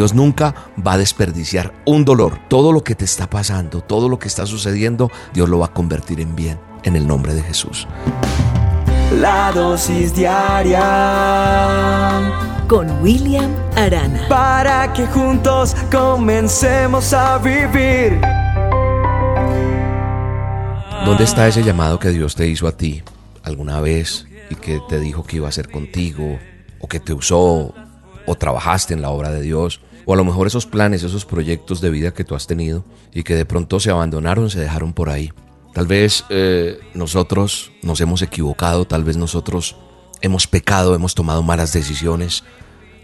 Dios nunca va a desperdiciar un dolor. Todo lo que te está pasando, todo lo que está sucediendo, Dios lo va a convertir en bien en el nombre de Jesús. La dosis diaria con William Arana. Para que juntos comencemos a vivir. ¿Dónde está ese llamado que Dios te hizo a ti alguna vez y que te dijo que iba a ser contigo o que te usó o trabajaste en la obra de Dios? O a lo mejor esos planes, esos proyectos de vida que tú has tenido y que de pronto se abandonaron, se dejaron por ahí. Tal vez eh, nosotros nos hemos equivocado, tal vez nosotros hemos pecado, hemos tomado malas decisiones.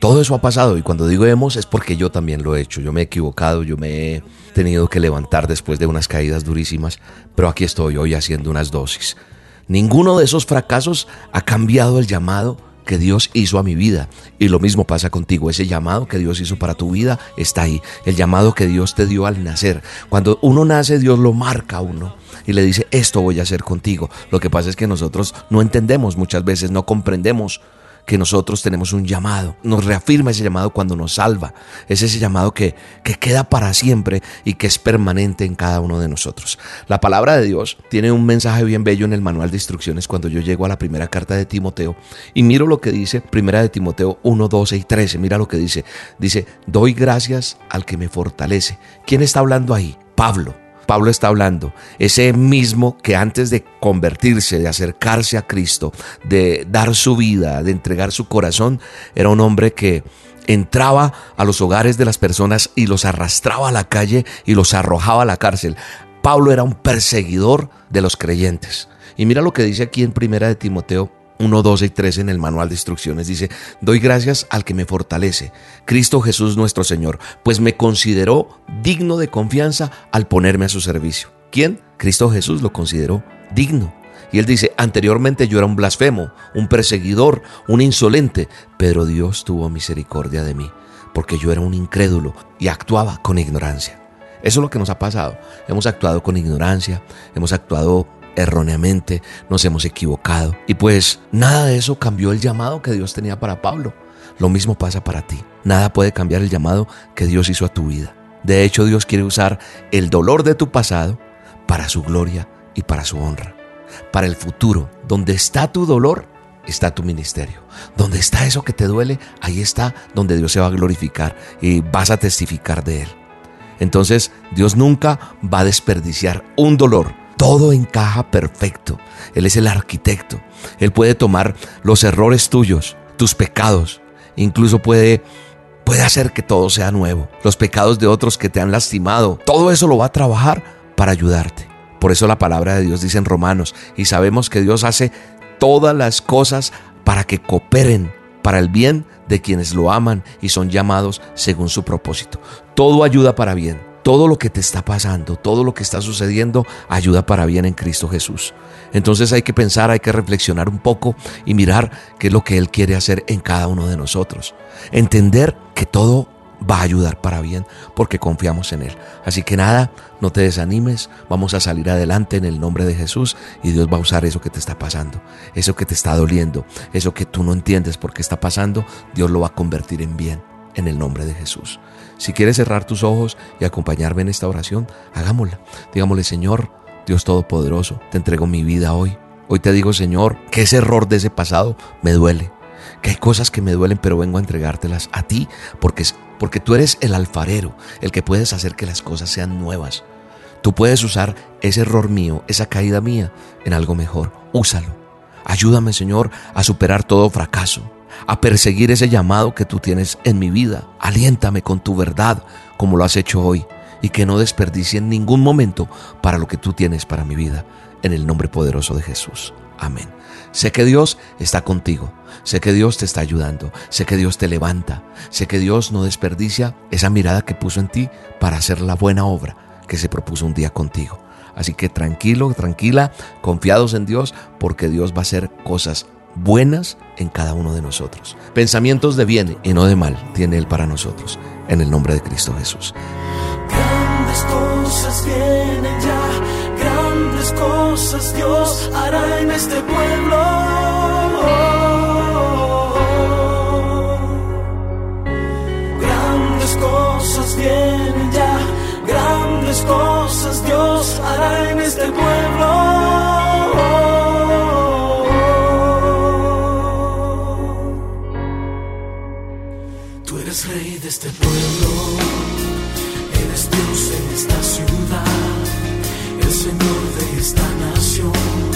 Todo eso ha pasado y cuando digo hemos es porque yo también lo he hecho. Yo me he equivocado, yo me he tenido que levantar después de unas caídas durísimas, pero aquí estoy hoy haciendo unas dosis. Ninguno de esos fracasos ha cambiado el llamado que Dios hizo a mi vida. Y lo mismo pasa contigo. Ese llamado que Dios hizo para tu vida está ahí. El llamado que Dios te dio al nacer. Cuando uno nace, Dios lo marca a uno y le dice, esto voy a hacer contigo. Lo que pasa es que nosotros no entendemos muchas veces, no comprendemos que nosotros tenemos un llamado. Nos reafirma ese llamado cuando nos salva. Es ese llamado que, que queda para siempre y que es permanente en cada uno de nosotros. La palabra de Dios tiene un mensaje bien bello en el manual de instrucciones cuando yo llego a la primera carta de Timoteo y miro lo que dice primera de Timoteo 1, 12 y 13. Mira lo que dice. Dice, doy gracias al que me fortalece. ¿Quién está hablando ahí? Pablo. Pablo está hablando, ese mismo que antes de convertirse, de acercarse a Cristo, de dar su vida, de entregar su corazón, era un hombre que entraba a los hogares de las personas y los arrastraba a la calle y los arrojaba a la cárcel. Pablo era un perseguidor de los creyentes. Y mira lo que dice aquí en Primera de Timoteo 1, 12 y 13 en el manual de instrucciones dice, doy gracias al que me fortalece, Cristo Jesús nuestro Señor, pues me consideró digno de confianza al ponerme a su servicio. ¿Quién? Cristo Jesús lo consideró digno. Y él dice, anteriormente yo era un blasfemo, un perseguidor, un insolente, pero Dios tuvo misericordia de mí, porque yo era un incrédulo y actuaba con ignorancia. Eso es lo que nos ha pasado. Hemos actuado con ignorancia, hemos actuado erróneamente, nos hemos equivocado. Y pues nada de eso cambió el llamado que Dios tenía para Pablo. Lo mismo pasa para ti. Nada puede cambiar el llamado que Dios hizo a tu vida. De hecho, Dios quiere usar el dolor de tu pasado para su gloria y para su honra. Para el futuro, donde está tu dolor, está tu ministerio. Donde está eso que te duele, ahí está donde Dios se va a glorificar y vas a testificar de Él. Entonces, Dios nunca va a desperdiciar un dolor todo encaja perfecto. Él es el arquitecto. Él puede tomar los errores tuyos, tus pecados, incluso puede puede hacer que todo sea nuevo. Los pecados de otros que te han lastimado, todo eso lo va a trabajar para ayudarte. Por eso la palabra de Dios dice en Romanos, y sabemos que Dios hace todas las cosas para que cooperen para el bien de quienes lo aman y son llamados según su propósito. Todo ayuda para bien todo lo que te está pasando, todo lo que está sucediendo, ayuda para bien en Cristo Jesús. Entonces hay que pensar, hay que reflexionar un poco y mirar qué es lo que Él quiere hacer en cada uno de nosotros. Entender que todo va a ayudar para bien porque confiamos en Él. Así que nada, no te desanimes, vamos a salir adelante en el nombre de Jesús y Dios va a usar eso que te está pasando, eso que te está doliendo, eso que tú no entiendes por qué está pasando, Dios lo va a convertir en bien en el nombre de Jesús. Si quieres cerrar tus ojos y acompañarme en esta oración, hagámosla. Digámosle, Señor, Dios Todopoderoso, te entrego mi vida hoy. Hoy te digo, Señor, que ese error de ese pasado me duele. Que hay cosas que me duelen, pero vengo a entregártelas a ti, porque, porque tú eres el alfarero, el que puedes hacer que las cosas sean nuevas. Tú puedes usar ese error mío, esa caída mía, en algo mejor. Úsalo. Ayúdame, Señor, a superar todo fracaso a perseguir ese llamado que tú tienes en mi vida. Aliéntame con tu verdad como lo has hecho hoy y que no desperdicie en ningún momento para lo que tú tienes para mi vida. En el nombre poderoso de Jesús. Amén. Sé que Dios está contigo. Sé que Dios te está ayudando. Sé que Dios te levanta. Sé que Dios no desperdicia esa mirada que puso en ti para hacer la buena obra que se propuso un día contigo. Así que tranquilo, tranquila, confiados en Dios, porque Dios va a hacer cosas buenas en cada uno de nosotros. Pensamientos de bien y no de mal tiene Él para nosotros, en el nombre de Cristo Jesús. Grandes cosas vienen ya, grandes cosas Dios hará en este pueblo. Grandes cosas vienen ya, grandes cosas Dios hará en este pueblo. Eres rey de este pueblo, eres Dios en esta ciudad, el Señor de esta nación.